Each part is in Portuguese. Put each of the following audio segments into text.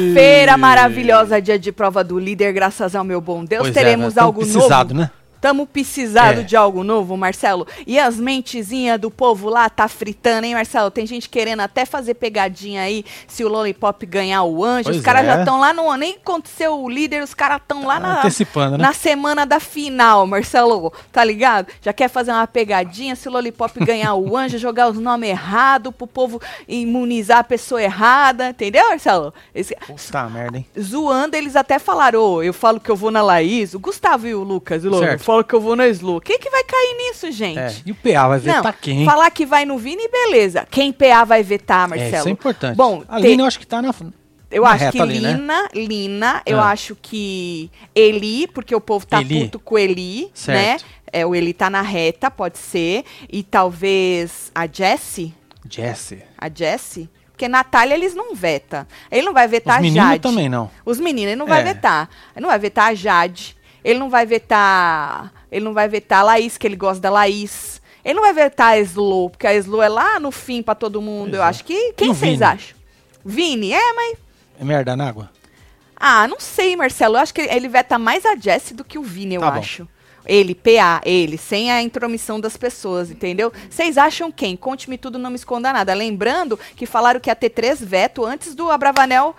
Quinta-feira maravilhosa, dia de prova do líder, graças ao meu bom Deus. Pois é, teremos? Tamo algo precisado, novo. né? Tamo precisado É. de algo novo, Marcelo. E as mentezinhas do povo lá tá fritando, hein, Marcelo? Tem gente querendo até fazer pegadinha aí se o Lollipop ganhar o anjo. Pois os caras é. já estão lá no. Nem aconteceu o líder, os caras estão lá na, Antecipando, né? na semana da final, Marcelo. Tá ligado? Já quer fazer uma pegadinha se o Lollipop ganhar o anjo, jogar os nomes errados pro povo imunizar a pessoa errada. Entendeu, Marcelo? Esse, Puta merda, hein? zoando, eles até falaram, ô, eu falo que eu vou na Laís, o Gustavo e o Lucas, o Certo. Falo que eu vou na Slu. Quem que vai cair nisso, gente? É. E o PA vai Não, vetar quem? falar que vai no Vini, beleza. Quem PA vai vetar, É, Marcelo? isso é importante. Bom, a te- Lina eu acho que tá na. eu na acho que ali, né? Lina, Lina, eu Ah. acho que Eli, porque o povo tá Eli. puto com Eli, Certo. né? É, o Eli tá na reta, pode ser. E talvez a Jessie, Jesse. a Jessie, porque Natália eles não veta. Ele não vai vetar Os a meninos Jade. também não. Os meninos, ele não vai É. vetar. Ele não vai vetar a Jade. Ele não vai vetar. Ele não vai vetar a Laís, que ele gosta da Laís. Ele não vai vetar a Slow, porque a Slow é lá no fim pra todo mundo. Pois eu é. acho que. Quem vocês Vini? acham? Vini, é, mas. É merda na água? Ah, não sei, Marcelo. Eu acho que ele veta mais a Jessie do que o Vini, eu Tá bom. acho. Ele, PA, ele, sem a intromissão das pessoas, entendeu? Vocês acham quem? Conte-me tudo, não me esconda nada. Lembrando que falaram que ia ter três veto antes do Abravanel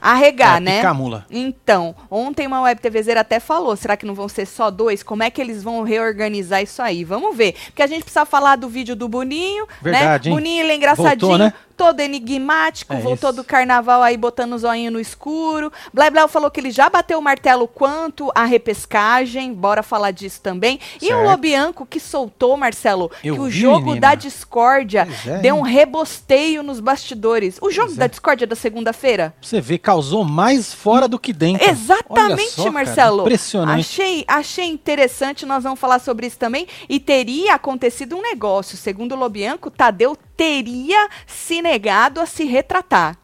arregar, é, né? Picamula. Então, ontem uma web TVzeira até falou, será que não vão ser só dois? Como é que eles vão reorganizar isso aí? Vamos ver. Porque a gente precisa falar do vídeo do Boninho, Verdade, né? hein? Boninho, ele é engraçadinho, Voltou, né? Todo enigmático, É voltou isso. do carnaval aí botando o zoinho no escuro. Blá falou que ele já bateu o martelo quanto à repescagem, bora falar disso também. E o Certo. Lobianco que soltou, Marcelo, Eu que o vi, jogo menina. da discórdia é, deu um rebosteio nos bastidores. O jogo Pois da é. discórdia da segunda-feira? Você vê, causou mais fora do que dentro. Exatamente, só, cara, Marcelo. impressionante. Achei, achei interessante, nós vamos falar sobre isso também. E teria acontecido um negócio. Segundo o Lobianco, Tadeu teria se negado a se retratar.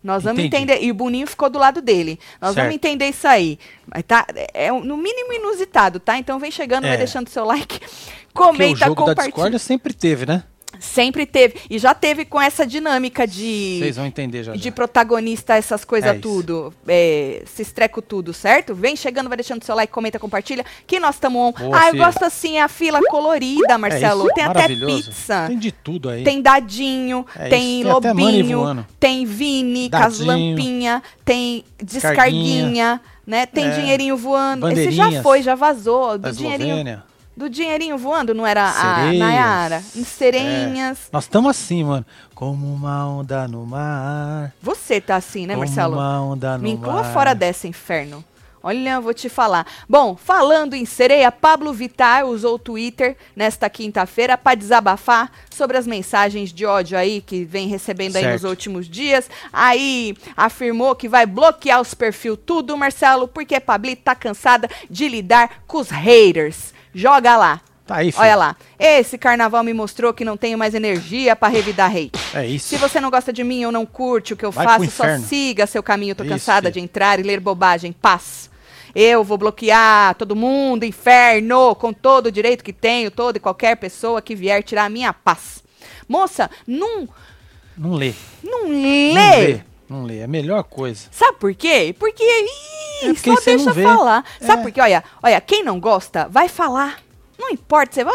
Nós vamos Entendi. entender. E o Boninho ficou do lado dele. Nós vamos Certo. entender isso aí. Tá, é um- no mínimo inusitado, tá? Então vem chegando, vai É. deixando seu like, Porque o comenta, jogo da compartilha. discórdia sempre teve, né? Sempre teve. E já teve com essa dinâmica de Vocês vão entender já. de já. protagonista, essas coisas É tudo. É, se estreco tudo, certo? Vem chegando, vai deixando seu like, comenta, compartilha. Que nós estamos on. Boa, ah, eu filha. gosto assim, a fila colorida, Marcelo. É tem até pizza. Tem de tudo aí. Tem dadinho, É tem tem lobinho, tem Vini com as Dadinho. lampinha, tem descarguinha, né? Tem É. dinheirinho voando. Esse já foi, já vazou. Do dinheirinho. Do dinheirinho voando, não era a Sereias. Nayara? Em Sereinhas. Nós estamos assim, mano. Como uma onda no mar. Você tá assim, né, como Marcelo? uma onda no Me inclua mar. fora dessa, inferno. Olha, eu vou te falar. Bom, falando em sereia, Pablo Vittar usou o Twitter nesta quinta-feira para desabafar sobre as mensagens de ódio aí que vem recebendo aí nos Certo. últimos dias. Aí afirmou que vai bloquear os perfil tudo, Marcelo, porque Pablito tá cansada de lidar com os haters. Joga lá. Tá aí, filho. Olha lá. Esse carnaval me mostrou que não tenho mais energia para revidar hate. É isso. Se você não gosta de mim ou não curte o que eu Vai faço, só siga seu caminho. Tô Isso, cansada filho. de entrar e ler bobagem. Paz. Eu vou bloquear todo mundo, inferno, com todo o direito que tenho, toda e qualquer pessoa que vier tirar a minha paz. Moça, não, Não lê. não Não lê. Não lê. É a melhor coisa. Sabe por quê? Porque, ih, É porque só deixa falar. Sabe É. por quê? Olha, olha, quem não gosta, vai falar. Não importa, você vai.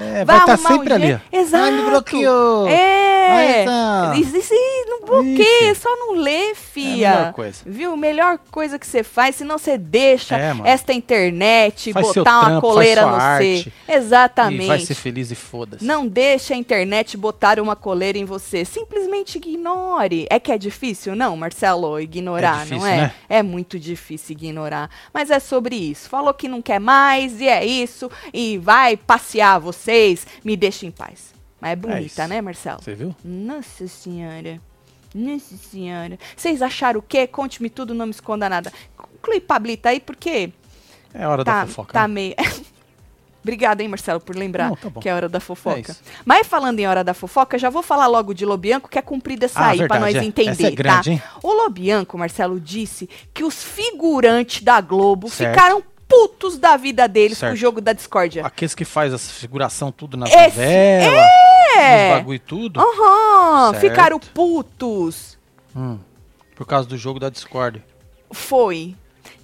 É, vai tá arrumar sempre ali, jeito. Exato. Ah, me bloqueou. É. Vai tá. Isso, isso, não bloqueia, Isso. só não lê, É fia. a melhor coisa. Viu? Melhor coisa que você faz, senão você deixa É, esta internet Faz botar uma trampo, coleira no arte. Exatamente. E vai ser feliz e foda-se. Não deixe a internet botar uma coleira em você. Simplesmente ignore. É que é difícil, não, Marcelo, ignorar, É difícil, não é? né? É muito difícil ignorar. Mas é sobre isso. Falou que não quer mais e é isso. E vai passear vocês. Me deixa em paz. Mas é bonita, isso. né, Marcelo? Você viu? Nossa senhora. Nossa senhora. Vocês acharam o quê? Conte-me tudo, não me esconda nada. Conclui Pablita aí, porque É hora tá, da fofoca. tá né? meio. Obrigada, hein, Marcelo, por lembrar Não, tá que é hora da É fofoca. isso. Mas falando em hora da fofoca, já vou falar logo de Lobianco, que é cumprida essa Ah, aí, pra verdade, nós é. entender, Essa é grande, tá? hein? O Lobianco, Marcelo, disse que os figurantes da Globo Certo. ficaram putos da vida deles com o Certo. jogo da discórdia. Aqueles que faz essa figuração tudo na Esse- novela, É! nos bagulho e tudo. Aham, Certo. ficaram putos. Hum. Por causa do jogo da Discord. Foi.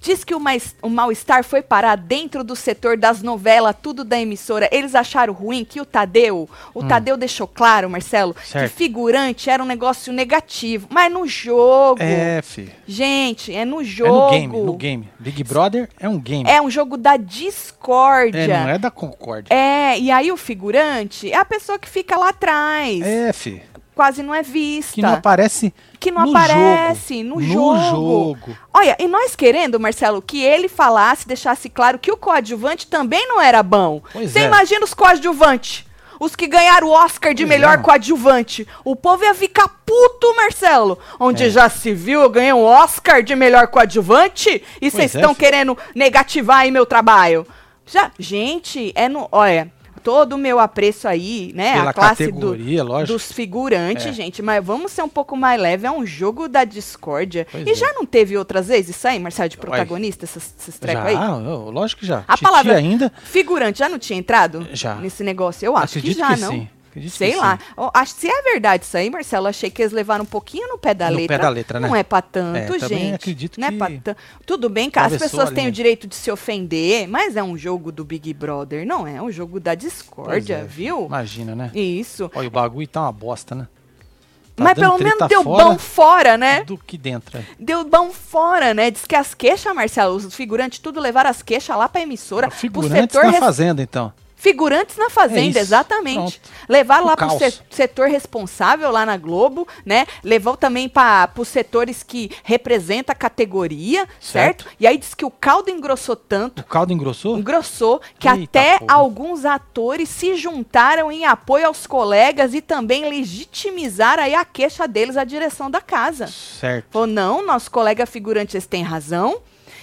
Diz que o, mais- o mal-estar foi parar dentro do setor das novelas, tudo da emissora. Eles acharam ruim que o Tadeu, o Tadeu deixou claro, Marcelo, que Hum. Certo. figurante era um negócio negativo. Mas no jogo. É, fi. Gente, é no É jogo. no game, no game. Big Brother é um game. É um jogo da discórdia. É, não é da Concorde. É, e aí o figurante é a pessoa que fica lá atrás. É, fi. Quase não é vista. Que não aparece Que não no aparece jogo. no jogo. jogo. Olha, e nós querendo, Marcelo, que ele falasse, deixasse claro que o coadjuvante também não era bom. Você é. imagina os coadjuvantes? Os que ganharam o Oscar de Pois melhor é. coadjuvante. O povo ia ficar puto, Marcelo. Onde É. já se viu, eu ganhei um Oscar de melhor coadjuvante e vocês é, estão filho. querendo negativar aí meu trabalho. Já, gente, é no. Olha, todo o meu apreço aí, né? Pela a classe do, dos figurantes, É. gente, mas vamos ser um pouco mais leve, é um jogo da discórdia. Pois e é. já não teve outras vezes isso aí, Marcelo, de protagonista, esses, esses trecos aí? eu- lógico que já. A Titi palavra ainda. figurante já não tinha entrado Já. nesse negócio? Eu acho Acredito que já, que não. sim. Sei sim. lá. Acho, se é verdade isso aí, Marcelo, achei que eles levaram um pouquinho no pé da No pé letra. da letra, né? Não é pra tanto, É, gente. acredito não é que pra tanto. Tudo bem que as pessoas têm o direito de se ofender, mas é um jogo do Big Brother, não é? É um jogo da discórdia, é, viu? Imagina, né? Isso. Olha, o bagulho tá uma bosta, né? Tá mas pelo menos deu fora bom fora, né? Do que dentro. é. Deu bom fora, né? Diz que as queixas, Marcelo, os figurantes tudo levaram as queixas lá pra emissora. pro Figurantes setor na res- fazenda, então. Figurantes na fazenda, É exatamente. Pronto. Levaram O lá caos. se- setor responsável lá na Globo, né? Levou também para os setores que representa a categoria, certo. Certo. E aí diz que o caldo engrossou tanto, O caldo engrossou? engrossou, que Eita até porra. alguns atores se juntaram em apoio aos colegas e também legitimizaram aí a queixa deles à direção da casa. Certo. Falou, não, nosso colega figurante esse tem razão.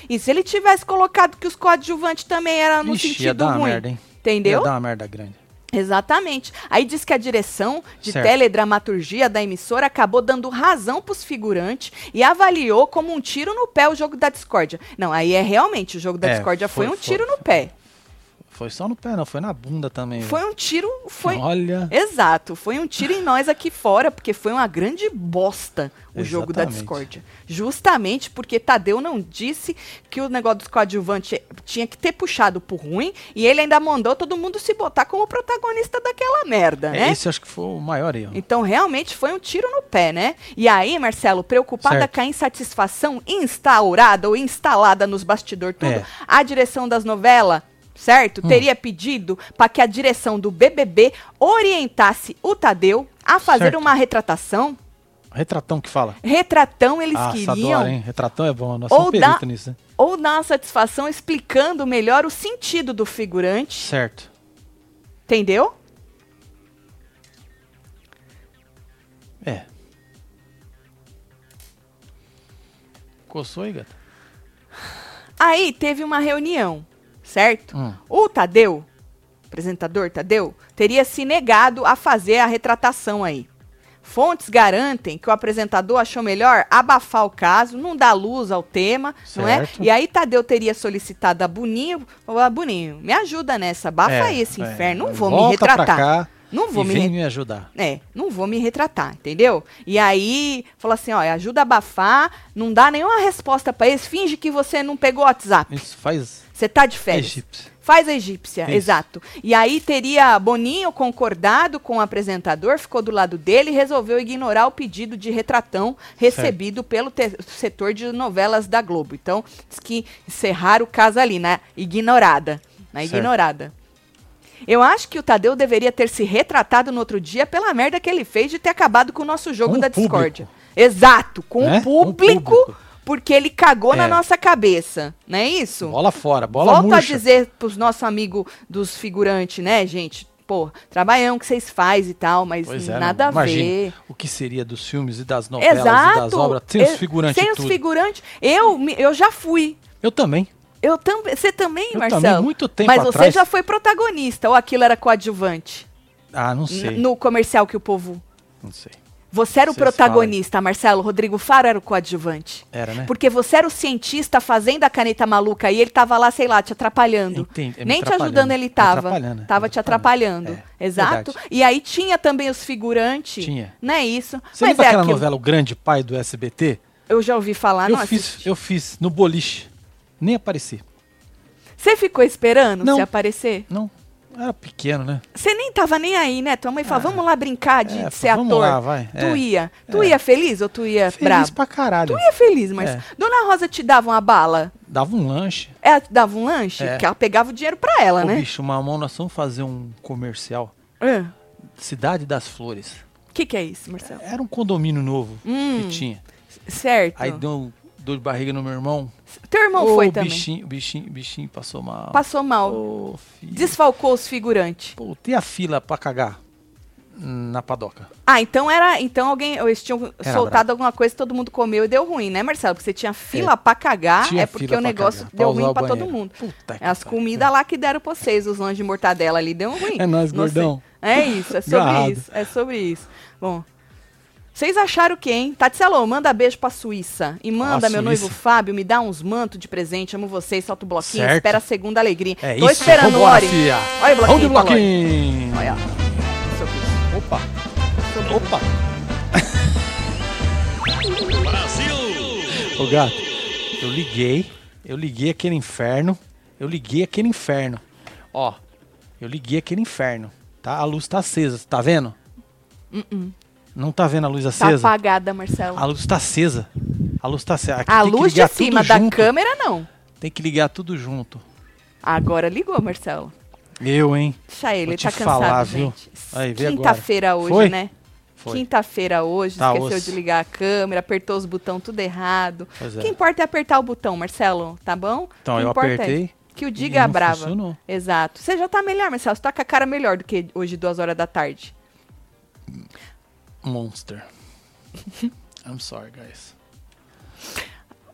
E se ele tivesse colocado que os coadjuvantes também eram no Ixi, ia sentido dar uma ruim? merda, hein? Entendeu? Ia dar uma merda grande. Exatamente. Aí diz que a direção de Certo. teledramaturgia da emissora acabou dando razão pros figurantes e avaliou como um tiro no pé o jogo da discórdia. Não, aí é realmente o jogo da É, discórdia foi, foi- um tiro foi- no pé. Foi só no pé, não. Foi na bunda também. Foi velho. um tiro, foi Olha. Exato, foi um tiro em nós aqui fora, porque foi uma grande bosta o jogo da Exatamente. discórdia. Justamente porque Tadeu não disse que o negócio dos coadjuvantes tinha que ter puxado pro ruim, e ele ainda mandou todo mundo se botar como protagonista daquela merda, né? É, esse acho que foi o maior erro. Então, realmente foi um tiro no pé, né? E aí, Marcelo, preocupada Certo. com a insatisfação instaurada ou instalada nos bastidores, tudo, É. a direção das novelas, certo? Hum. Teria pedido para que a direção do BBB orientasse o Tadeu a fazer Certo. uma retratação. Retratão que fala. Retratão eles ah, queriam. adoro, hein? Retratão é bom. Nós Ou somos perito nisso, né? Ou dar uma satisfação explicando melhor o sentido do figurante. Certo. Entendeu? É. Coçou aí, gata? Aí teve uma reunião, certo? Hum. O Tadeu, apresentador Tadeu, teria se negado a fazer a retratação aí. Fontes garantem que o apresentador achou melhor abafar o caso, não dar luz ao tema, não é? Certo. E aí Tadeu teria solicitado a Boninho, falou, ah, Boninho, me ajuda nessa, abafa É, aí esse é. inferno, não vou me retratar. Não vou me re- me ajudar. é, não vou me retratar, entendeu? E aí, falou assim, ó, ajuda a abafar, não dá nenhuma resposta pra eles, finge que você não pegou o WhatsApp. Isso faz Você tá de férias. egípcio. Faz a egípcia, Isso. exato. E aí teria Boninho concordado com o apresentador, ficou do lado dele e resolveu ignorar o pedido de retratão recebido pelo te- setor de novelas da Globo. Então, diz que encerraram o caso ali, na ignorada. Na Certo. ignorada. Eu acho que o Tadeu deveria ter se retratado no outro dia pela merda que ele fez de ter acabado com o nosso jogo Com da público. discórdia. Exato, com Né? o Com o público, público. Porque ele cagou na É. nossa cabeça. Não é isso? Bola fora, bola Volto murcha. a dizer pros nossos amigos dos figurantes, né, gente? Pô, trabalhão que vocês fazem e tal, mas é, nada não- a ver. o que seria dos filmes e das novelas Exato. e das obras sem os figurantes Sem os figurantes. Eu, eu já fui. Eu também. Eu também. Você também, Eu Marcelo? também, muito tempo Mas você atrás. já foi protagonista ou aquilo era coadjuvante? Ah, não N- sei. No comercial que o povo. Não sei. Você era o Vocês protagonista, Marcelo. Rodrigo Faro era o coadjuvante. Era, né? Porque você era o cientista fazendo a caneta maluca e ele tava lá, sei lá, te atrapalhando. Entendi, é Nem te atrapalhando. ajudando ele tava. atrapalhando, é, Tava te atrapalhando. atrapalhando. É, Exato. verdade. E aí tinha também os figurantes. Tinha. Não é isso. Você Mas lembra é aquela aquilo. novela O Grande Pai do SBT? Eu já ouvi falar, eu não fiz, assisti. eu fiz no boliche. Nem apareci. Você ficou esperando Não. você aparecer? Não, era pequeno, né? Você nem tava nem aí, né? Tua mãe falou, vamos lá brincar de É, ser vamos ator. lá, vai. Tu É. ia. Tu É. ia feliz ou tu ia Feliz bravo? pra caralho. Tu ia feliz, mas É. Dona Rosa te dava uma bala? Dava um lanche. Ela te dava um lanche? É. Porque ela pegava o dinheiro pra ela, Ô, né? bicho, mamão, nós vamos fazer um comercial. O Cidade das Flores. que, que é isso, Marcelo? Era um condomínio novo Hum. que tinha. Certo. Aí deu dor de barriga no meu irmão. Teu irmão Ô, foi também. bichinho, bichinho, bichinho passou mal. Passou mal. Filho. Desfalcou os figurantes. Pô, tem a fila pra cagar na padoca. Ah, então era. Então alguém. Eles tinham Era soltado alguma coisa, todo mundo comeu e deu ruim, né, Marcelo? Porque você tinha fila pra cagar, Tinha é porque o negócio cagar, deu ruim o pra todo mundo. Puta As comidas lá que deram pra vocês, os lanches de mortadela ali, deu ruim. É nóis, Não sei. gordão. É isso, é sobre Garrado. isso. É sobre isso. Bom. Vocês acharam o quê, hein? Tatselo, manda beijo pra Suíça. E manda Ah, meu Suíça. noivo Fábio, me dá uns mantos de presente. Amo vocês, solta o bloquinho. Certo. Espera a segunda alegria. É Tô isso, esperando o vambora, Ori. fia. Olha o Vamos de bloquinho, bloquinho. Olha. Opa, opa. Ô gato, eu liguei, eu liguei aquele inferno, eu liguei aquele inferno. Ó, eu liguei aquele inferno, tá? A luz tá acesa, tá vendo? Não tá vendo a luz Tá acesa? apagada, Marcelo. A luz tá acesa. A luz tá acesa. Aqui A luz de cima da junto. câmera, não. Tem que ligar tudo junto. Agora ligou, Marcelo. Eu, hein? Deixa ele, Vou te tá cansado, falar, gente. Quinta-feira hoje, Foi? né? Quinta-feira hoje, Tá esqueceu osso. de ligar a câmera, apertou os botões tudo errado. Pois O é. que importa é apertar o botão, Marcelo, tá bom? Então, eu é apertei que o diga a não brava. funcionou. Exato. Você já tá melhor, Marcelo. Você tá com a cara melhor do que hoje, duas horas da tarde. Monster. I'm sorry, guys.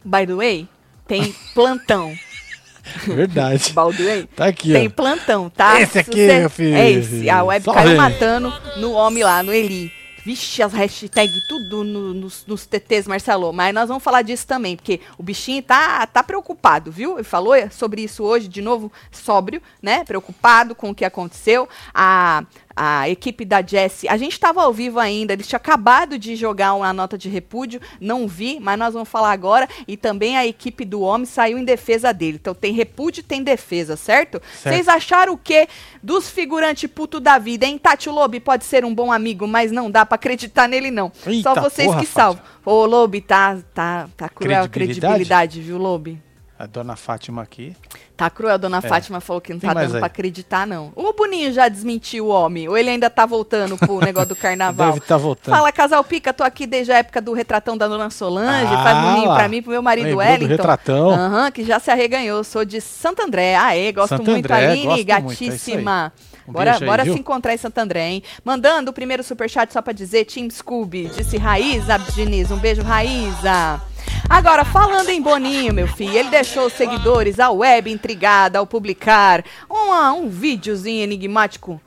By the way, tem plantão. Verdade. Way, Tá aqui, tem ó. plantão, tá? Esse Se aqui, você- meu filho. É esse. A web Só caiu vem. matando no homem lá, no Eli. Vixe, as hashtags tudo no- nos, nos TTs, Marcelo. Mas nós vamos falar disso também, porque o bichinho tá, tá preocupado, viu? Ele falou sobre isso hoje, de novo, sóbrio, né? Preocupado com o que aconteceu. A, a equipe da Jessie, a gente estava ao vivo ainda, eles tinham acabado de jogar uma nota de repúdio, não vi, mas nós vamos falar agora. E também a equipe do homem saiu em defesa dele. Então tem repúdio e tem defesa, certo? Vocês acharam o quê dos figurantes puto da vida, hein? Tati Lobe pode ser um bom amigo, mas não dá pra acreditar nele, não. Eita Só vocês porra, que salvam. Ô, Lobe, tá, tá, tá cruel a Credibilidade? viu, Lobe? A dona Fátima aqui. Tá cruel, a dona É. Fátima falou que não Tem tá dando aí? pra acreditar, não. O Boninho já desmentiu o homem, ou ele ainda tá voltando pro negócio do carnaval. Deve estar voltando. Fala, casal Pica, tô aqui desde a época do retratão da dona Solange, Ah, faz boninho pra mim, pro meu marido Lembrou do Wellington. retratão? Aham, que já se arreganhou. Sou de Santo André. Aê, gosto Santo muito, André, Aline, gosto muito, é gatíssima. Um bora aí, bora viu? se encontrar em Santo André, hein? Mandando o primeiro superchat só pra dizer, Team Scooby, disse Raíza Diniz. Um beijo, Raíza. Agora, falando em Boninho, meu filho, ele deixou os seguidores, a web intrigada ao publicar uma- um videozinho enigmático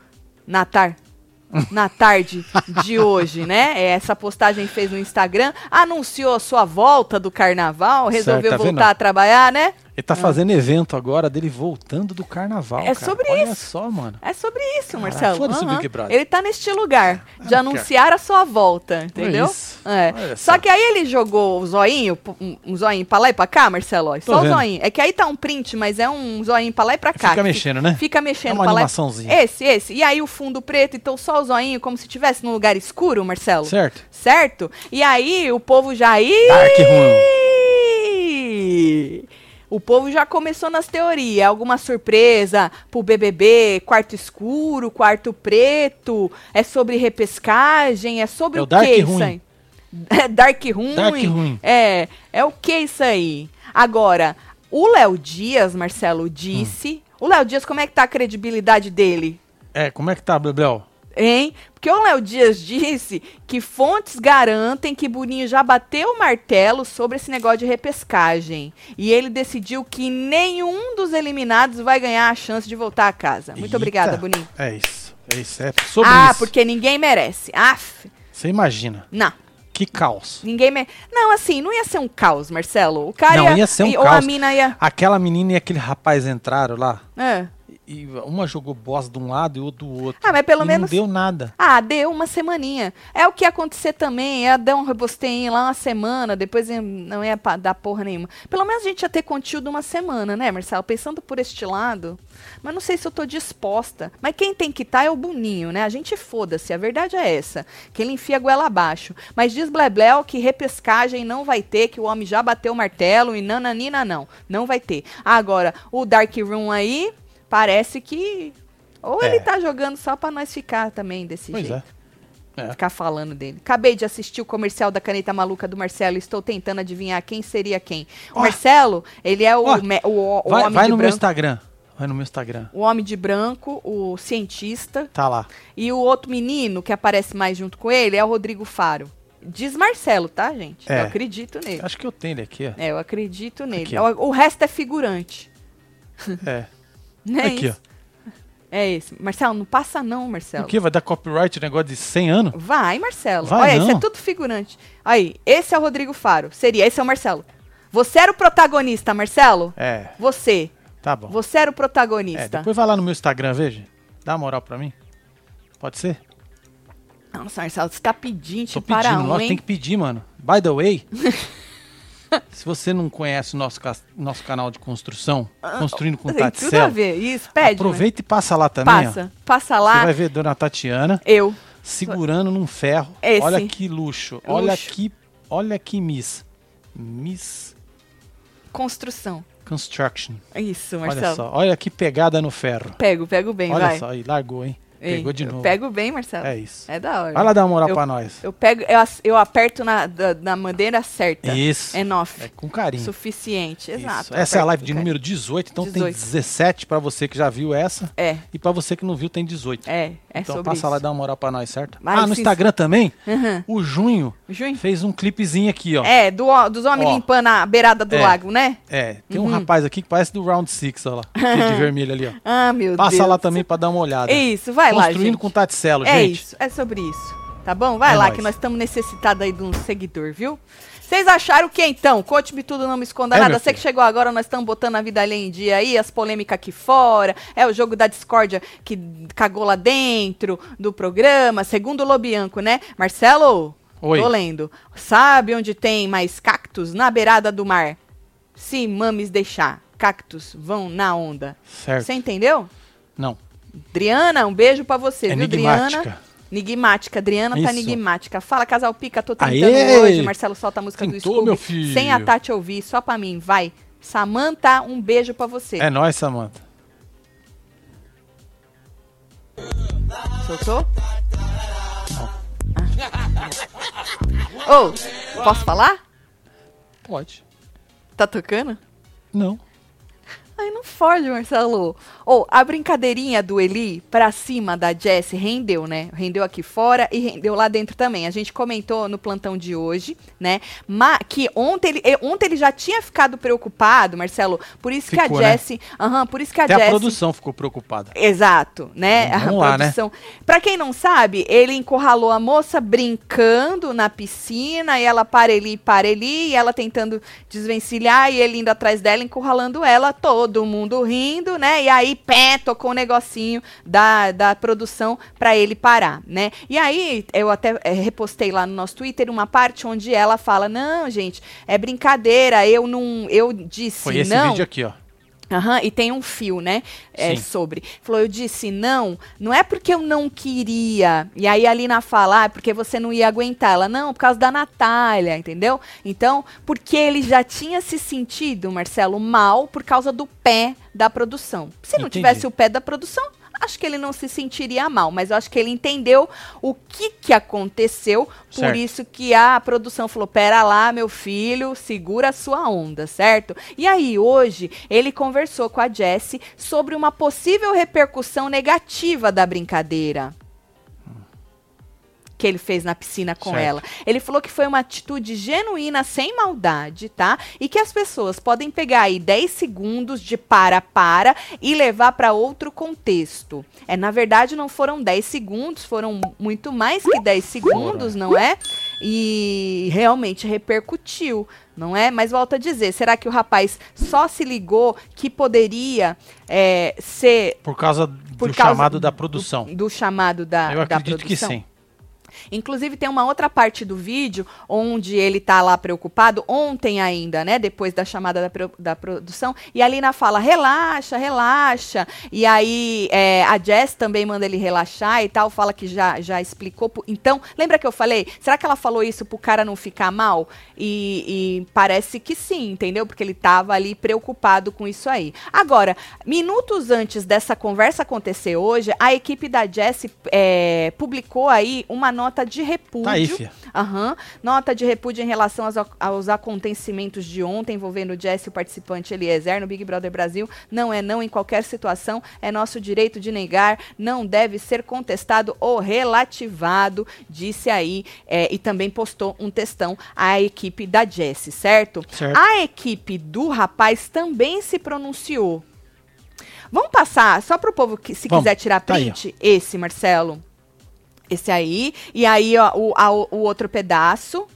na tar na tarde de hoje, né? Essa postagem fez no Instagram, anunciou sua volta do carnaval, resolveu tá vendo? voltar a trabalhar, né? Ele tá fazendo evento agora dele voltando do carnaval. É cara. sobre Olha isso. só, mano. É sobre isso, Marcelo. foda-se Aham. Big Brother. Ele tá neste lugar de não anunciar a sua volta, entendeu? É. Olha Só que aí ele jogou o zoinho, um, zoinho pra lá e pra cá, Marcelo. Só o zoinho. É que aí tá um print, mas é um zoinho pra lá e pra cá. Fica mexendo, né? Fica mexendo É uma e- animaçãozinha. Esse, esse. E aí o fundo preto, então só o zoinho, como se tivesse num lugar escuro, Marcelo. Certo? Certo? E aí o povo já. Dark O povo já começou nas teorias. Alguma surpresa pro BBB, quarto escuro, quarto preto. É sobre repescagem, é sobre É o, o que isso aí? É Dark ruim. Dark ruim. É, é o que isso aí? Agora, o Léo Dias, Marcelo, disse. Hum. O Léo Dias, como é que tá a credibilidade dele? É, como é que tá, Bebel? Hein? Porque o Léo Dias disse que fontes garantem que Boninho já bateu o martelo sobre esse negócio de repescagem. E ele decidiu que nenhum dos eliminados vai ganhar a chance de voltar a casa. Muito Eita. obrigada, Boninho. É isso. É isso. É sobre ah, isso. porque ninguém merece. Você imagina. não. Que caos. Ninguém merece. Não, assim, não ia ser um caos, Marcelo. O cara Não, ia ser um Ou a caos. mina ia. Aquela menina e aquele rapaz entraram lá. É. e uma jogou boss de um lado e outra do outro. Ah, mas pelo menos. Não deu nada. Ah, deu uma semaninha. É o que ia acontecer também. Ia dar um rebosteio lá uma semana, depois ia- não ia pa- dar porra nenhuma. Pelo menos a gente ia ter conteúdo uma semana, né, Marcelo? Pensando por este lado. Mas não sei se eu tô disposta. Mas quem tem que estar é o Boninho, né? A gente foda-se. A verdade é essa. Que ele enfia a goela abaixo. Mas diz Blebleu que repescagem não vai ter, que o homem já bateu o martelo e nananina não. Não vai ter. Agora, o Dark Room aí, parece que. Ou É. ele tá jogando só pra nós ficar também desse Pois jeito. é. É. Ficar falando dele. Acabei de assistir o comercial da caneta maluca do Marcelo. Estou tentando adivinhar quem seria quem. O Ó. Marcelo, ele é o, Ó. me- o, o Vai, homem vai no meu branco. Instagram. Vai no meu Instagram. O homem de branco, o cientista. Tá lá. E o outro menino que aparece mais junto com ele é o Rodrigo Faro. Diz Marcelo, tá, gente? É. Eu acredito nele. Acho que eu tenho ele aqui, ó. É, eu acredito nele. Aqui, o, o resto é figurante. É. Não é Aqui, isso? É esse. Marcelo, não passa não, Marcelo. O que? Vai dar copyright o negócio de 100 anos? Vai, Marcelo. Vai Olha, isso é não. tudo figurante. Aí, esse é o Rodrigo Faro. Seria, esse é o Marcelo. Você era o protagonista, Marcelo? É, Você. tá bom. Você era o É, protagonista. depois vai lá no meu Instagram, veja. Dá uma moral pra mim. Pode ser? Nossa, Marcelo, você tá pedindo Tô para pedindo, um, nós hein? tem que pedir, mano. By the way, se você não conhece o nosso, nosso canal de construção, Construindo com Ah, Tem tudo a Taticel, ver. Isso, pede. aproveita e passa lá né? também, ó. Passa. Passa Você lá. vai ver Dona Tatiana Eu. segurando num ferro. Esse. Olha que luxo. Olha Luxo. que, olha que Miss. Miss Construção. Construction. Isso, Olha Marcelo. só, olha que pegada no ferro. Pego, pego bem, olha vai. só, aí largou, hein? Ei, Pegou de eu novo. Pego bem, Marcelo. É isso. É da hora. Vai lá dar uma moral Eu- pra nós. Eu pego, eu, eu aperto na, da, na maneira certa. Isso. É nof. É com carinho. Suficiente, Isso. exato. Essa é a live de número 18, então tem 18. 17 pra você que já viu essa. É, E pra você que não viu, tem 18. é, é então passa isso. lá e dá uma moral pra nós, certo? Mas ah, no Instagram também, Uhum. o Junho Junho? fez um clipezinho aqui, ó. É, do, dos homens Ó. limpando a beirada do É. lago, né? É, tem Uhum. um rapaz aqui que parece do Round 6, ó lá. de vermelho ali, ó. Ah, meu Passa Deus. lá também pra dar uma olhada. Isso, vai lá, Construindo com Taticelo, É gente. isso, é sobre isso. Tá bom? Vai É lá, nóis. que nós estamos necessitados aí de um seguidor, viu? Vocês acharam o que então? Conte-me tudo, não me esconda É, nada. Você que chegou agora, nós estamos botando a vida além em dia aí, as polêmicas aqui fora, é o jogo da discórdia que cagou lá dentro do programa, segundo o Lobianco, né? Marcelo, Oi. tô lendo. Sabe onde tem mais cactos? Na beirada do mar. Se mames deixar, cactos vão na onda. Certo. Você entendeu? Não. Adriana, um beijo pra você, viu, Adriana? Enigmática. Adriana tá Isso. enigmática. Fala, casal pica, tô tentando Aê! hoje. Marcelo solta a música do Tentou, Scooby. meu filho. Sem a Tati ouvir, só pra mim. Vai. Samanta, um beijo pra você. É nóis, Samanta. Soltou? Ah. Ô, posso falar? Pode. Tá tocando? Não. Ai, não fode, Marcelo. Ou, a brincadeirinha do Eli pra cima da Jessie rendeu, né? Rendeu aqui fora e rendeu lá dentro também. A gente comentou no plantão de hoje, né? Ma que ontem ele, ontem ele já tinha ficado preocupado, Marcelo. Por isso Ficou, que a né? Jessie. Aham, por isso que a Até a Jessie. produção ficou preocupada. Exato, né? Vamos a lá, né? Pra quem não sabe, ele encurralou a moça brincando na piscina e ela para ali, para ali, e ela tentando desvencilhar e ele indo atrás dela, encurralando ela, todo mundo rindo, né? E aí, pé, tocou um negocinho da, da produção pra ele parar, né? E aí, eu até eh, repostei lá no nosso Twitter uma parte onde ela fala: Não, gente, é brincadeira, eu não. Eu disse Foi esse não. vídeo aqui, ó. Aham, e tem um fio, né? É, sobre. Falou, eu disse não, não é porque eu não queria. E aí ali na fala, ah, porque você não ia aguentar. Ela, não, por causa da Natália, entendeu? Então, porque ele já tinha se sentido, Marcelo, mal por causa do pé da produção. Se não Entendi. tivesse o pé da produção, acho que ele não se sentiria mal, mas eu acho que ele entendeu o que que aconteceu, por Certo. isso que a produção falou: "Pera lá, meu filho, segura a sua onda", certo? E aí hoje ele conversou com a Jessie sobre uma possível repercussão negativa da brincadeira que ele fez na piscina com Certo. ela. Ele falou que foi uma atitude genuína, sem maldade, tá? E que as pessoas podem pegar aí 10 segundos de para-para e levar para outro contexto. É, na verdade, não foram 10 segundos, foram muito mais que 10 segundos, não é? e realmente repercutiu, não é? Mas volto a dizer, será que o rapaz só se ligou que poderia é, ser por causa por do causa chamado da produção? Do, do chamado da, Eu da acredito produção? que sim. Inclusive, tem uma outra parte do vídeo onde ele tá lá preocupado, ontem ainda, né? Depois da chamada da, da produção. E a Lina fala: relaxa, relaxa. E aí é, a Jess também manda ele relaxar e tal, fala que já, já explicou. Então, lembra que eu falei? Será que ela falou isso pro cara não ficar mal? E, e parece que sim, entendeu? Porque ele tava ali preocupado com isso aí. Agora, minutos antes dessa conversa acontecer hoje, a equipe da Jess é, publicou aí uma nota nota de repúdio. Tá aí, fia. Uhum, nota de repúdio em relação aos, aos acontecimentos de ontem envolvendo o Jesse, o participante Eliezer, no Big Brother Brasil. Não é não em qualquer situação, é nosso direito de negar, não deve ser contestado ou relativado, disse aí, é, e também postou um textão a equipe da Jesse, certo? certo? A equipe do rapaz também se pronunciou. Vamos passar, só para o povo que se Vamos, quiser tirar print, tá aí, esse, Marcelo. Esse aí. E aí, ó, o, a, o outro pedaço,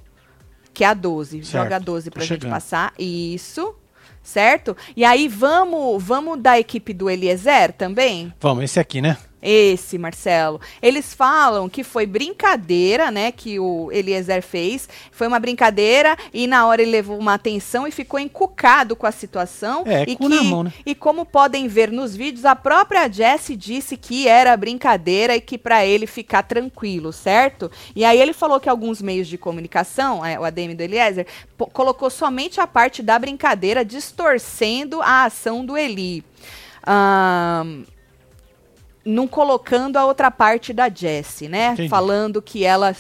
que é a 12. Certo. Joga a 12 pra Tô gente chegando. passar. Isso. Certo? E aí, vamos, vamos da equipe do Eliezer também? Vamos, esse aqui, né? Esse, Marcelo. Eles falam que foi brincadeira, né, que o Eliezer fez. Foi uma brincadeira e na hora ele levou uma atenção e ficou encucado com a situação. É, e que, na mão, né? E como podem ver nos vídeos, a própria Jessie disse que era brincadeira e que para ele ficar tranquilo, certo? E aí ele falou que alguns meios de comunicação, é, o ADM do Eliezer, colocou somente a parte da brincadeira, distorcendo a ação do Eli. Um, não colocando a outra parte da Jessie, né? Entendi. Falando que ela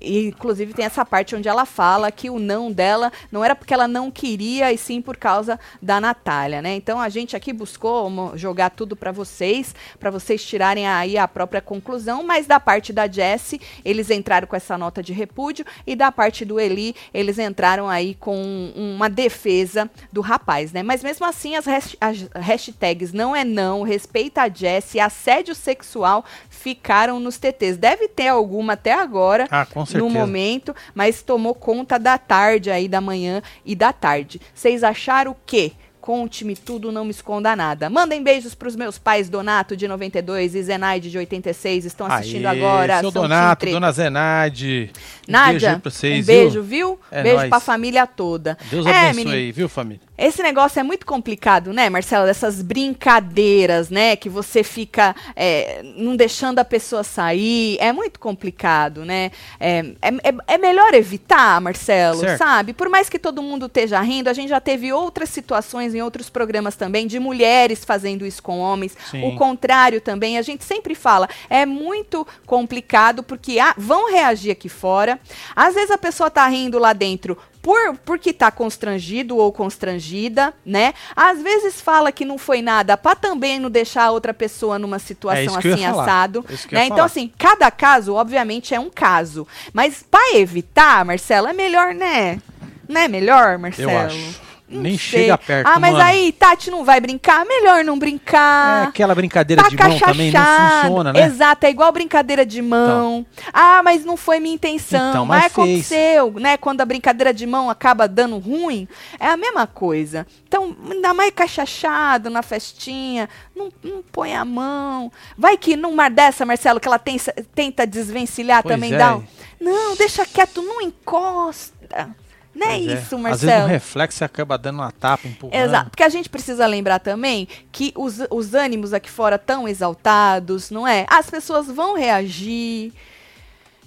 inclusive, tem essa parte onde ela fala que o não dela não era porque ela não queria, e sim por causa da Natália, né? Então, a gente aqui buscou jogar tudo para vocês, para vocês tirarem aí a própria conclusão, mas da parte da Jessie, eles entraram com essa nota de repúdio, e da parte do Eli, eles entraram aí com uma defesa do rapaz, né? Mas mesmo assim, as, as hashtags não é não, respeita a Jessie, assédio sexual ficaram nos TTs. Deve ter alguma até agora. Ah, no momento, mas tomou conta da tarde aí, da manhã e da tarde. Vocês acharam o quê? Conte-me tudo, não me esconda nada. Mandem beijos para os meus pais, Donato, de 92, e Zenaide, de 86. Estão assistindo Aê, agora. Seu Donato, Dona Zenaide. Nádia, um beijo, vocês, um beijo viu? É beijo para a família toda. Deus é, abençoe aí, viu, família? Esse negócio é muito complicado, né, Marcelo? Dessas brincadeiras, né? Que você fica é, não deixando a pessoa sair. É muito complicado, né? É, é, é melhor evitar, Marcelo, certo. sabe? Por mais que todo mundo esteja rindo, a gente já teve outras situações em outros programas também de mulheres fazendo isso com homens. Sim. O contrário também. A gente sempre fala, é muito complicado porque ah, vão reagir aqui fora. Às vezes a pessoa tá rindo lá dentro por porque tá constrangido ou constrangida, né? Às vezes fala que não foi nada para também não deixar a outra pessoa numa situação é assim assado, né? Então assim, cada caso obviamente é um caso, mas para evitar, Marcelo, é melhor, né? Não é melhor, Marcelo? Eu acho. Não Nem sei. chega perto. Ah, mas mano. aí Tati não vai brincar? Melhor não brincar. É, aquela brincadeira tá de mão também não funciona, né? Exato, é igual brincadeira de mão. Então. Ah, mas não foi minha intenção. Então, mas, mas aconteceu, né? Quando a brincadeira de mão acaba dando ruim, é a mesma coisa. Então, ainda mais cachachado na festinha, não, não põe a mão. Vai que numa dessa, Marcelo, que ela tem, tenta desvencilhar pois também, é. dá. Não, deixa quieto, não encosta. Não é, é isso, Marcelo. Às vezes no reflexo você acaba dando uma tapa, empurrando. Exato, porque a gente precisa lembrar também que os, os ânimos aqui fora tão exaltados, não é? As pessoas vão reagir.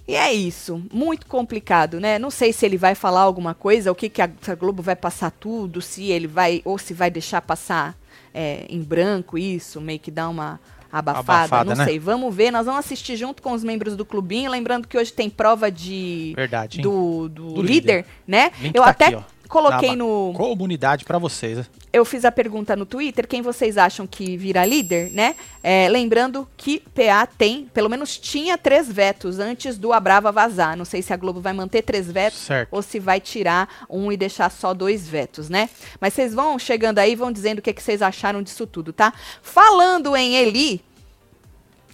E é isso, muito complicado, né? Não sei se ele vai falar alguma coisa, o que, que a, a Globo vai passar tudo, se ele vai, ou se vai deixar passar é, em branco isso, meio que dar uma abafada, abafada não né? sei. Vamos ver, nós vamos assistir junto com os membros do clubinho, lembrando que hoje tem prova de Verdade, do, do, do líder, líder, né? Link Eu tá até aqui, coloquei no comunidade para vocês. Né? Eu fiz a pergunta no Twitter, quem vocês acham que vira líder, né? É, lembrando que PA tem, pelo menos tinha três vetos antes do Abrava vazar. Não sei se a Globo vai manter três vetos certo. ou se vai tirar um e deixar só dois vetos, né? Mas vocês vão chegando aí, vão dizendo o que, que vocês acharam disso tudo, tá? Falando em Eli,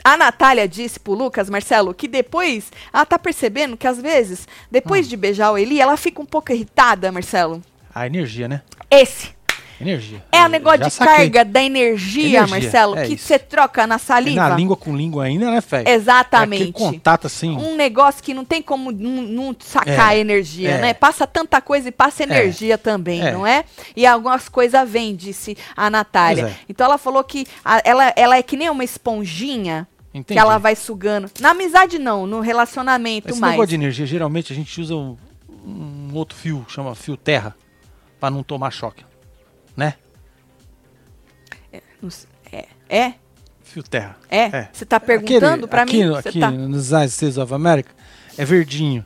A Natália disse pro Lucas, Marcelo, que depois ela tá percebendo que às vezes, depois de beijar o Eli, ela fica um pouco irritada, Marcelo. A energia, né? Esse. Energia. É o negócio de saquei. carga da energia, Energia, Marcelo, é que você troca na E saliva. na língua com língua ainda, né, Fé? Exatamente. É contato assim. Um negócio que não tem como não, não sacar É, energia, é. né? Passa tanta coisa e passa energia também, é. não é? E algumas coisas vêm, disse a Natália. É. Então ela falou que a- ela, ela é que nem uma esponjinha Entendi. que ela vai sugando. Na amizade não, no relacionamento Esse mais. negócio de energia, geralmente a gente usa um, um outro fio, chama fio terra, pra não tomar choque. Né? Sei, É, é, Fio terra. é. Você tá perguntando aqui, mim? Você Aqui tá nos United States of America é verdinho.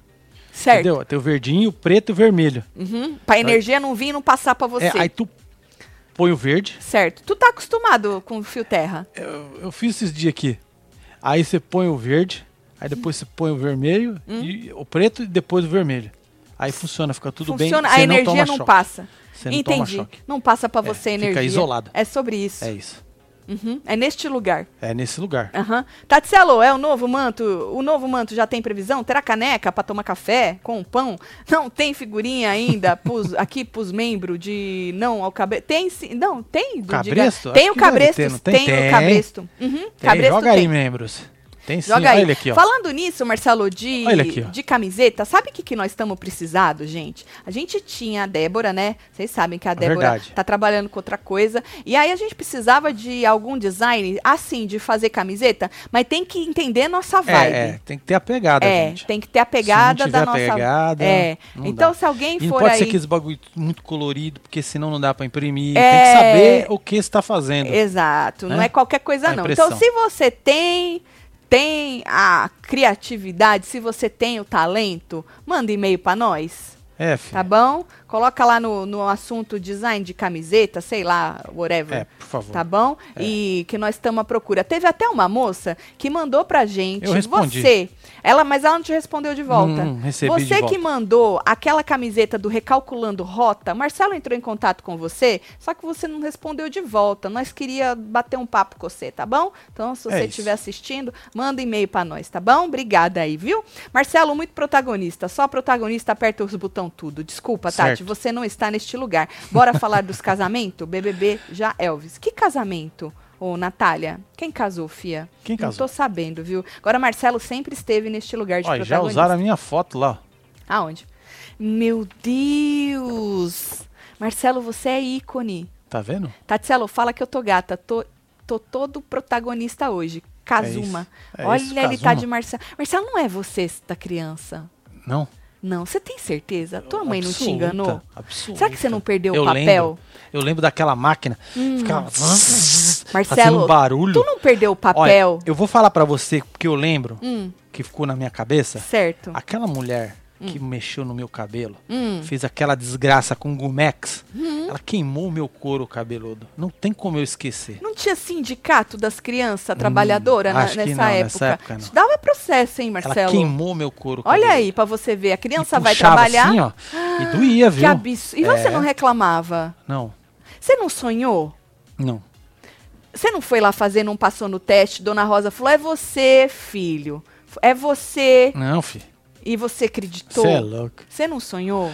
certo. Entendeu? Tem o verdinho, o preto e o vermelho. Uhum. Pra energia não vir e não passar pra você. É, aí tu põe o verde. Certo. Tu tá acostumado com fio terra? Eu, eu fiz esses dias aqui. Aí você põe o verde, aí depois você põe o vermelho, e o preto e depois o vermelho. Aí funciona, fica tudo bem. Funciona, a não energia não passa. Você não Entendi. Não passa pra É, você fica energia. isolado. É sobre isso. É isso. Uhum. É neste lugar. É nesse lugar. Aham. Tatselo, é o novo manto. O novo manto já tem previsão? Terá caneca pra tomar café com pão? Não tem figurinha ainda pros, aqui pros membros de não ao cabresto? Tem sim. Não, tem. Cabresto? diga- Tem o cabresto. não tem, tem? o Tem. cabresto. Uhum. Tem, cabresto joga tem. aí, membros. Tem sim. Joga Olha aí. ele aqui, ó. Falando nisso, Marcelo, de, Olha aqui, ó. de camiseta, sabe o que, que nós estamos precisando, gente? A gente tinha a Débora, né? Vocês sabem que a Débora É Verdade. tá trabalhando com outra coisa. E aí a gente precisava de algum design, assim, de fazer camiseta, mas tem que entender nossa vibe. É, é, tem que ter a pegada, É, gente. tem que ter a pegada Se não da tiver nossa. pegada, é. não Então, dá. se alguém E não for pode aí. ser aqueles bagulho muito colorido, porque senão não dá pra imprimir. É. Tem que saber o que você tá fazendo. Exato, não né? é qualquer coisa A não. Então, se você tem tem a criatividade, se você tem o talento, manda e-mail pra nós. É, filho. Tá bom? Coloca lá no, no assunto design de camiseta, sei lá, whatever. É, por favor. Tá bom? É. E que nós estamos à procura. Teve até uma moça que mandou pra gente. Eu respondi. Você. Ela, mas ela não te respondeu de volta. Hum, recebi você de que volta. mandou aquela camiseta do Recalculando Rota, Marcelo entrou em contato com você, só que você não respondeu de volta. Nós queria bater um papo com você, tá bom? Então, se É você estiver assistindo, manda e-mail pra nós, tá bom? Obrigada aí, viu? Marcelo, muito protagonista. Só protagonista aperta os botão tudo. Desculpa, Tati, Certo. você não está neste lugar. Bora falar dos casamentos? BBB já Elvis. Que casamento? Ô, Natália, quem casou, Fia? Quem Não casou? tô sabendo, viu? Agora, Marcelo sempre esteve neste lugar de Olha, já usaram a minha foto lá. Aonde? Meu Deus! Marcelo, você é ícone. Tá vendo? Tatielo, fala que eu tô gata. Tô, tô todo protagonista hoje. Kazuma. É Olha, isso, ele tá de Marcelo. Marcelo, não é você da criança. Não. Não, você tem certeza? Tua mãe não te Absoluta, enganou? absoluta. Será que você não perdeu eu o papel? Lembro, eu lembro daquela máquina. Ficava fazendo Marcelo, um barulho. tu não perdeu o papel? Olha, eu vou falar pra você, porque eu lembro Hum, que ficou na minha cabeça. certo. Aquela mulher que mexeu no meu cabelo, Hum. fez aquela desgraça com Gumex, ela queimou o meu couro cabeludo. Não tem como eu esquecer. Não tinha sindicato das crianças trabalhadoras na- Hum, acho que nessa, não, época. nessa época não. Dava processo, hein, Ela Marcelo? queimou meu couro Olha cabeludo. aí, pra você ver. A criança vai trabalhar. Assim, ó, e doía, viu? que absurdo. E você É. não reclamava? Não, Você não sonhou? não. Você não foi lá fazer, não passou no teste? Dona Rosa falou: é você, filho. É você. Não, filho. E você acreditou? Você é louco. Você não sonhou?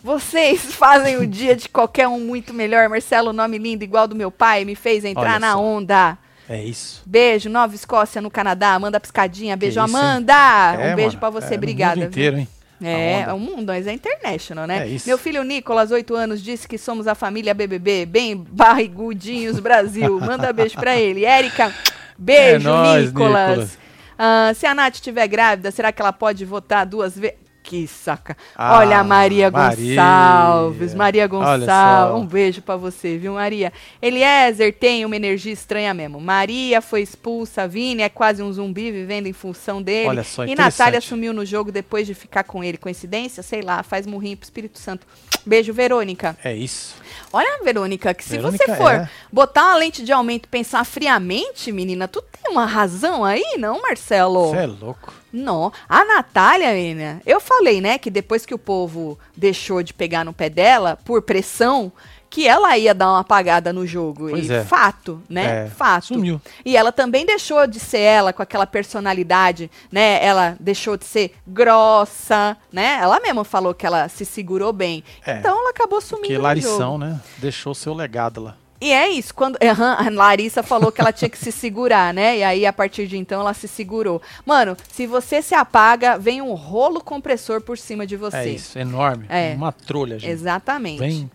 Vocês fazem o dia de qualquer um muito melhor. Marcelo, nome lindo, igual do meu pai, me fez entrar Olha na só. onda. É isso. Beijo, Nova Escócia no Canadá. Manda piscadinha. Beijo, isso? Amanda. É, um beijo pra você, é, obrigada. mundo viu? inteiro, hein? É, é um mundo, mas é international, né? É isso. Meu filho Nicolas, 8 anos, disse que somos a família BBB, bem barrigudinhos Brasil. Manda beijo pra ele. Érica, beijo, É nóis, Nicolas. Nicolas. Ah, se a Nath estiver grávida, será que ela pode votar duas vezes? Que saca. Ah, Olha a Maria Maria. Gonçalves. Maria Gonçalves. Um beijo pra você, viu, Maria? Eliezer tem uma energia estranha mesmo. Maria foi expulsa. Vini é quase um zumbi vivendo em função dele. Olha só, e. Natália sumiu no jogo depois de ficar com ele. Coincidência? Sei lá, faz murrinho pro Espírito Santo. Beijo, Verônica. É isso. Olha, Verônica, que se Verônica você for é. botar uma lente de aumento e pensar friamente, menina, tu tem uma razão aí, não, Marcelo? Você é louco. Não. A Natália, menina, eu falei, né, que depois que o povo deixou de pegar no pé dela, por pressão, que ela ia dar uma apagada no jogo. Pois e é. fato, né? É, fato. sumiu. E ela também deixou de ser ela com aquela personalidade, né? Ela deixou de ser grossa, né? Ela mesma falou que ela se segurou bem. É, então ela acabou sumindo no Larição, jogo. né? Deixou seu legado lá. E é isso, quando a Larissa falou que ela tinha que se segurar, né? E aí a partir de então ela se segurou. Mano, se você se apaga, vem um rolo compressor por cima de você. É isso, enorme. É. Uma trolha, gente. Exatamente. Vem.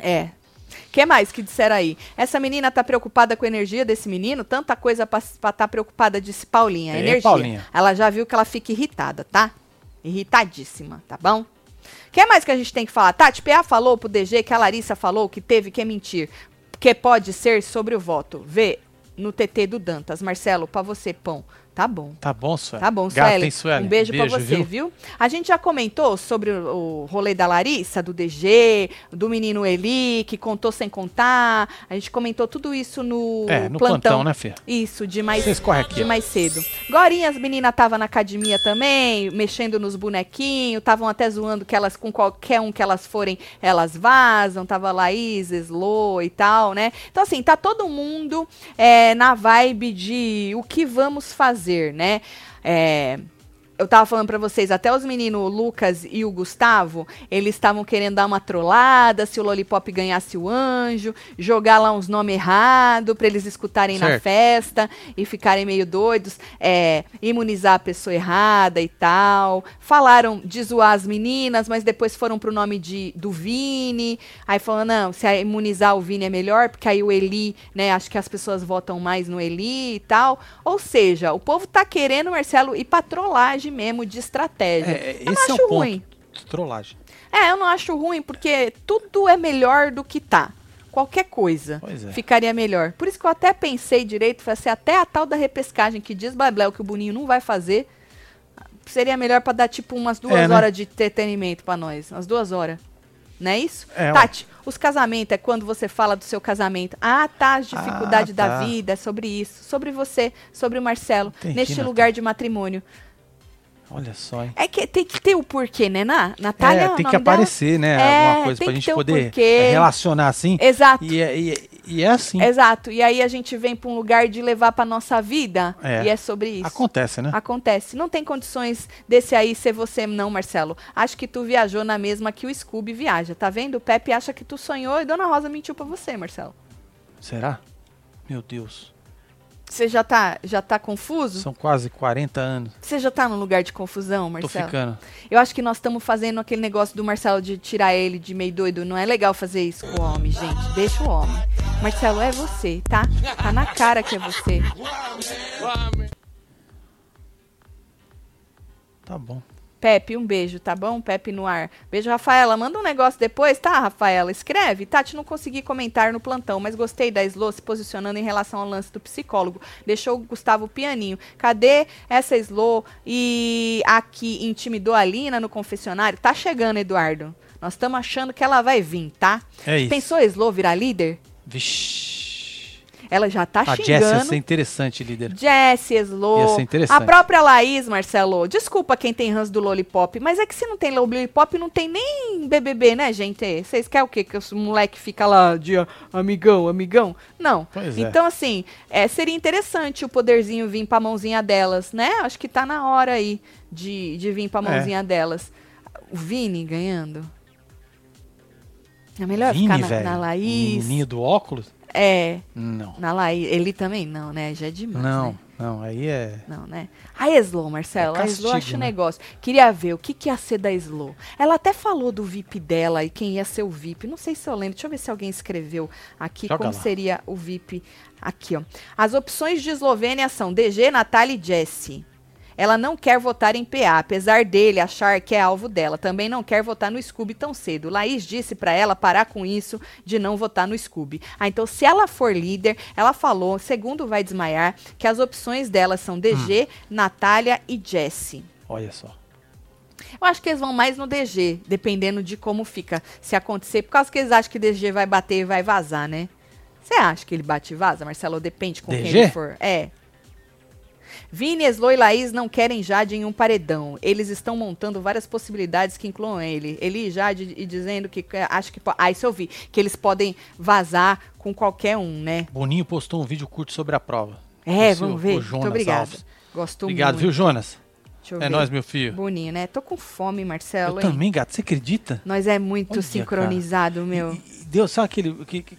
É. que mais que disseram aí? Essa menina tá preocupada com a energia desse menino? Tanta coisa pra estar tá preocupada, disse Paulinha. É, energia. Paulinha. Ela já viu que ela fica irritada, tá? Irritadíssima, tá bom? O que mais que a gente tem que falar? Tati, PA falou pro DG que a Larissa falou que teve que mentir. Que pode ser sobre o voto. Vê no TT do Dantas. Marcelo, pra você, pão. Tá bom. Tá bom, Sueli. Tá bom, Gata, Sueli. hein, Sueli? Um beijo, pra você, viu? A gente já comentou sobre o, rolê da Larissa, do DG, do menino Eli, que contou sem contar. A gente comentou tudo isso no, É, no plantão, né, Fê? Isso, de mais, aqui, de ó. mais cedo. Gorinha, as meninas estavam na academia também, mexendo nos bonequinhos, estavam até zoando que elas, com qualquer um que elas forem, elas vazam. Tava Laís, Slo e tal, né? Então, assim, tá todo mundo é, na vibe de o que vamos fazer, né? É, eu tava falando pra vocês, até os meninos o Lucas e o Gustavo, eles estavam querendo dar uma trollada, se o Lollipop ganhasse o anjo, jogar lá uns nomes errados pra eles escutarem na Certo. festa e ficarem meio doidos, é, imunizar a pessoa errada e tal. Falaram de zoar as meninas, mas depois foram pro nome de, do Vini. Aí falaram, não, se a imunizar o Vini é melhor, porque aí o Eli, né, acho que as pessoas votam mais no Eli e tal. Ou seja, o povo tá querendo, Marcelo, ir pra trollagem mesmo, de estratégia. É, eu não esse é acho o ponto. ruim. Trollagem. É, eu não acho ruim, porque tudo é melhor do que tá. Qualquer coisa é. ficaria melhor. Por isso que eu até pensei direito, falei assim, até a tal da repescagem que diz Bablel que o Boninho não vai fazer, seria melhor pra dar tipo umas duas É, né? horas de entretenimento pra nós. Umas duas horas. Não é isso? É. Tati, os casamentos é quando você fala do seu casamento. Ah, tá, as dificuldades Ah, da tá. vida, é sobre isso. Sobre você, sobre o Marcelo, Entendi, neste lugar de matrimônio. Olha só, hein? É que tem que ter o porquê, né, Ná? Natália, é, o tem que nome dela? aparecer, né? É, alguma coisa pra gente um poder é, relacionar assim. Exato. E, é- e, e é assim. Exato. E aí a gente vem pra um lugar de levar pra nossa vida. É. E é sobre isso. Acontece, né? Acontece. Não tem condições desse aí ser você, não, Marcelo. Acho que tu viajou na mesma que o Scooby viaja. Tá vendo? O Pepe acha que tu sonhou e Dona Rosa mentiu pra você, Marcelo. Será? Meu Deus. Você já tá, já tá confuso? São quase 40 anos. Você já tá num lugar de confusão, Tô Marcelo? ficando. Eu acho que nós estamos fazendo aquele negócio do Marcelo de tirar ele de meio doido. Não é legal fazer isso com o homem, gente. Deixa o homem. Marcelo, é você, tá? Tá na cara que é você. Tá bom. Pepe, um beijo, tá bom? Pepe no ar. Beijo, Rafaela. Manda um negócio depois, tá, Rafaela? Escreve. Tati, não consegui comentar no plantão, mas gostei da Slo se posicionando em relação ao lance do psicólogo. Deixou o Gustavo pianinho. Cadê essa Slo? E aqui intimidou a Lina no confessionário? Tá chegando, Eduardo. Nós estamos achando que ela vai vir, tá? É isso. Pensou a Slo virar líder? Vixe. Ela já tá A Jess ia xingando. ser interessante, líder. Jessie, Slo, Ia ser interessante. a própria Laís, Marcelo. Desculpa quem tem ranço do Lollipop, mas é que se não tem Lollipop, não tem nem BBB, né, gente? Vocês querem o quê? Que os moleque fica lá de amigão, amigão? Não. Pois é. então, assim, é, seria interessante o poderzinho vir pra mãozinha delas, né? Acho que tá na hora aí de, de vir pra É. mãozinha delas. O Vini ganhando. É melhor Vini, ficar na, velho. na Laís. Menino do óculos? É, Não. na Laís. Ele também não, né? Já é demais. Não, né? não. Aí é. Não, né? A Slow, Marcelo, É a Slow castigo, acha né? negócio. Queria ver o que, que ia ser da Slow. Ela até falou do VIP dela e quem ia ser o VIP. Não sei se eu lembro. Deixa eu ver se alguém escreveu aqui Joga como lá. seria o VIP. Aqui, ó. As opções de Eslovênia são DG, Natália e Jessie. Ela não quer votar em PA, apesar dele achar que é alvo dela. Também não quer votar no Scooby tão cedo. Laís disse pra ela parar com isso de não votar no Scooby. Ah, então se ela for líder, ela falou, segundo vai desmaiar, que as opções dela são DG, Natália e Jessie. Olha só. Eu acho que eles vão mais no DG, dependendo de como fica. Se acontecer, por causa que eles acham que DG vai bater e vai vazar, né? Você acha que ele bate e vaza, Marcelo? Depende com quem DG? ele for. É. Vini, Eslo e Laís não querem Jade em um paredão. Eles estão montando várias possibilidades que incluam ele. Ele e Jade e dizendo que é, acho que. Ah, isso eu vi. Que eles podem vazar com qualquer um, né? Boninho postou um vídeo curto sobre a prova. É, Esse vamos o- ver. o Muito Jonas obrigada. Alves. Gosto Obrigado, muito. viu, Jonas? Deixa eu É ver. nóis, meu filho. Boninho, né? Tô com fome, Marcelo. Eu hein? também, gato. Você acredita? Nós é muito Olha, sincronizado, meu. E- e Deu só aquele. que- que-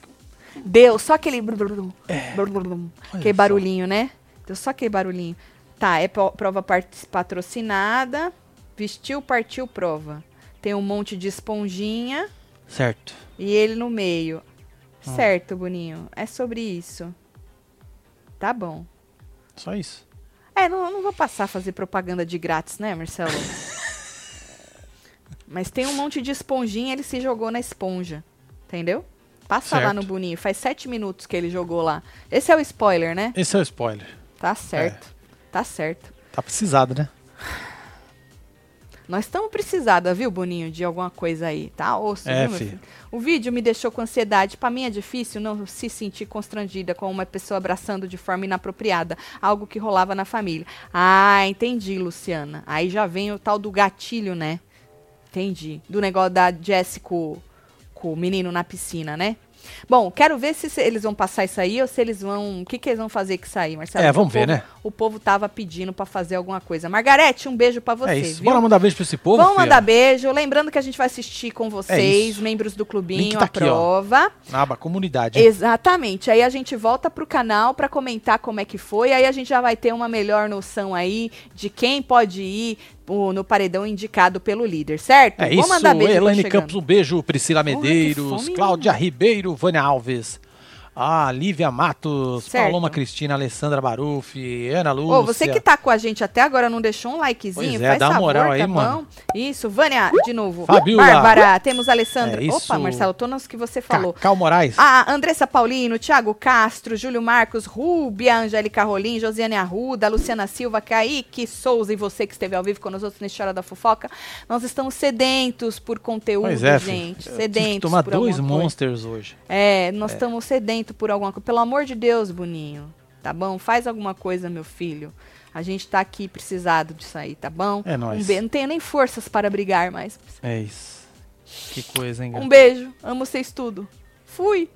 Deu só aquele. Olha Aquele só. barulhinho, né? Deu só aquele barulhinho. Tá, é prova patrocinada. Vestiu, partiu, prova. Tem um monte de esponjinha Certo. e ele no meio. Hum. Certo, Boninho. É sobre isso. Tá bom. Só isso. É, não, não vou passar a fazer propaganda de grátis, né, Marcelo? Mas tem um monte de esponjinha, ele se jogou na esponja. Entendeu? Passa lá Certo. no Boninho. Faz sete minutos que ele jogou lá. Esse é o spoiler, né? Esse é o spoiler. Tá certo. É. Tá certo. Tá precisado, né? Nós estamos precisada, viu, Boninho, de alguma coisa aí, tá? Osso, É, viu, filho? O vídeo me deixou com ansiedade. Pra mim é difícil não se sentir constrangida com uma pessoa abraçando de forma inapropriada, algo que rolava na família. Ah, entendi, Luciana. Aí já vem o tal do gatilho, né? Entendi. Do negócio da Jess com, com o menino na piscina, né? Bom, quero ver se, eles vão passar isso aí ou se eles vão. O que, que eles vão fazer com isso aí, Marcelo? É, vamos ver, povo- né? O povo tava pedindo pra fazer alguma coisa. Margarete, um beijo pra você, é isso. viu? Bora mandar beijo pra esse povo, Vamos filha? mandar beijo. Lembrando que a gente vai assistir com vocês, isso. membros do clubinho, tá a aqui, ó. prova. Na aba comunidade. Exatamente. Aí a gente volta pro canal pra comentar como é que foi. Aí a gente já vai ter uma melhor noção aí de quem pode ir no paredão indicado pelo líder, certo? É Vou isso, mandar beijo, Elaine. Campos, um beijo. Priscila Porra, Medeiros, fome, Cláudia Ribeiro, Vânia Alves. Ah, Lívia Matos, Certo. Paloma Cristina, Alessandra Baruffi, Ana Lúcia. Ô, você que tá com a gente até agora não deixou um likezinho, Pois é, faz dá uma favor, moral aí, tá mano. bom? Isso, Vânia, de novo. Fabiola. Bárbara, temos Alessandra. É Opa. Marcelo, tô nos que você falou. Cacau Moraes. A Andressa Paulino, Thiago Castro, Júlio Marcos, Rúbia, Angélica Rolim, Josiane Arruda, Luciana Silva, Kaique Souza e você que esteve ao vivo com nós outros nesse Hora da Fofoca. Nós estamos sedentos por conteúdo, pois é, gente. Eu tive que Sedentos tomar dois monsters hoje. É, nós estamos sedentos por alguma coisa. Pelo amor de Deus, Boninho. Tá bom? Faz alguma coisa, meu filho. A gente tá aqui precisado disso aí, tá bom? É nóis. Um be- Não tenho nem forças para brigar mais. É isso. Que coisa, hein, Um beijo. Amo vocês tudo. Fui.